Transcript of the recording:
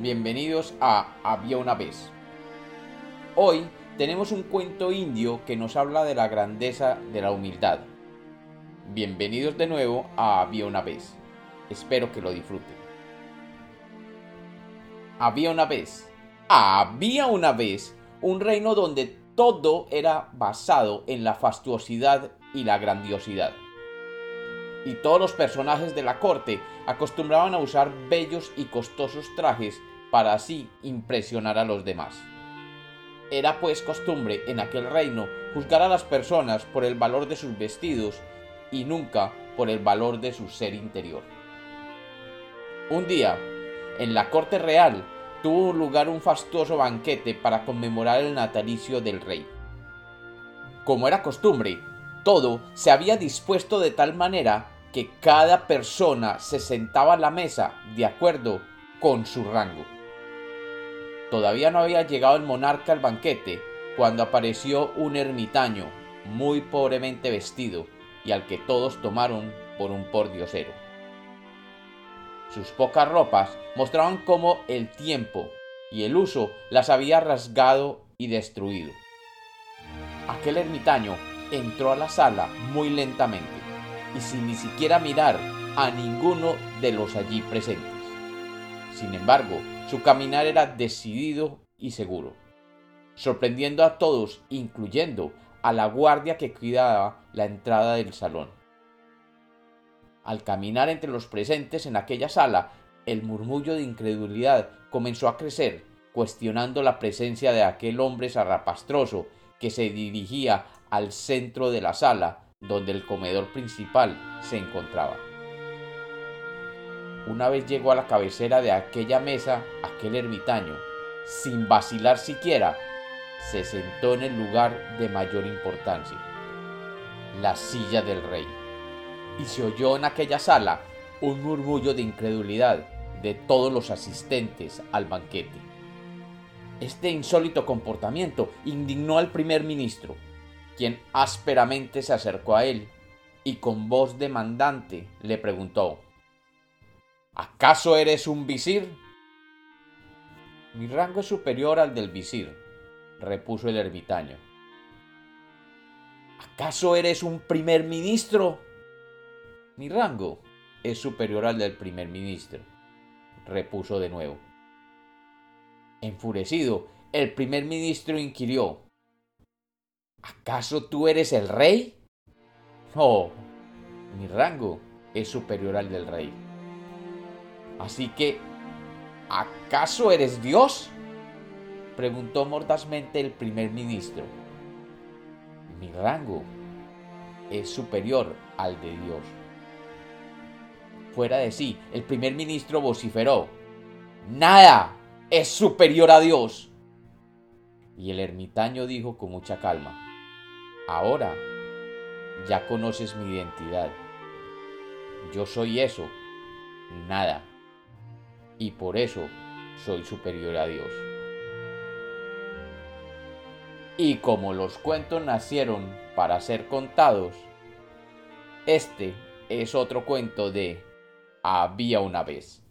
Bienvenidos a Había una vez. Hoy tenemos un cuento indio que nos habla de la grandeza de la humildad. Bienvenidos de nuevo a Había una vez. Espero que lo disfruten. Había una vez. Había una vez un reino donde todo era basado en la fastuosidad y la grandiosidad. Y todos los personajes de la corte acostumbraban a usar bellos y costosos trajes para así impresionar a los demás. Era pues costumbre en aquel reino juzgar a las personas por el valor de sus vestidos y nunca por el valor de su ser interior. Un día, en la corte real, tuvo lugar un fastuoso banquete para conmemorar el natalicio del rey. Como era costumbre, todo se había dispuesto de tal manera que cada persona se sentaba a la mesa de acuerdo con su rango. Todavía no había llegado el monarca al banquete cuando apareció un ermitaño muy pobremente vestido y al que todos tomaron por un pordiosero. Sus pocas ropas mostraban cómo el tiempo y el uso las había rasgado y destruido. Aquel ermitaño entró a la sala muy lentamente y sin ni siquiera mirar a ninguno de los allí presentes. Sin embargo, su caminar era decidido y seguro, sorprendiendo a todos, incluyendo a la guardia que cuidaba la entrada del salón. Al caminar entre los presentes en aquella sala, el murmullo de incredulidad comenzó a crecer, cuestionando la presencia de aquel hombre zarrapastroso que se dirigía al centro de la sala donde el comedor principal se encontraba. Una vez llegó a la cabecera de aquella mesa aquel ermitaño, sin vacilar siquiera, se sentó en el lugar de mayor importancia, la silla del rey. Y se oyó en aquella sala un murmullo de incredulidad de todos los asistentes al banquete. Este insólito comportamiento indignó al primer ministro, quien ásperamente se acercó a él y con voz demandante le preguntó ¿Acaso eres un visir? Mi rango es superior al del visir, repuso el ermitaño. ¿Acaso eres un primer ministro? Mi rango es superior al del primer ministro, repuso de nuevo. Enfurecido, el primer ministro inquirió ¿Acaso tú eres el rey? No, mi rango es superior al del rey. Así que, ¿acaso eres Dios? Preguntó mordazmente el primer ministro. Mi rango es superior al de Dios. Fuera de sí, el primer ministro vociferó. Nada es superior a Dios. Y el ermitaño dijo con mucha calma. Ahora ya conoces mi identidad. Yo soy eso, nada. Y por eso soy superior a Dios. Y como los cuentos nacieron para ser contados, este es otro cuento de Había una vez.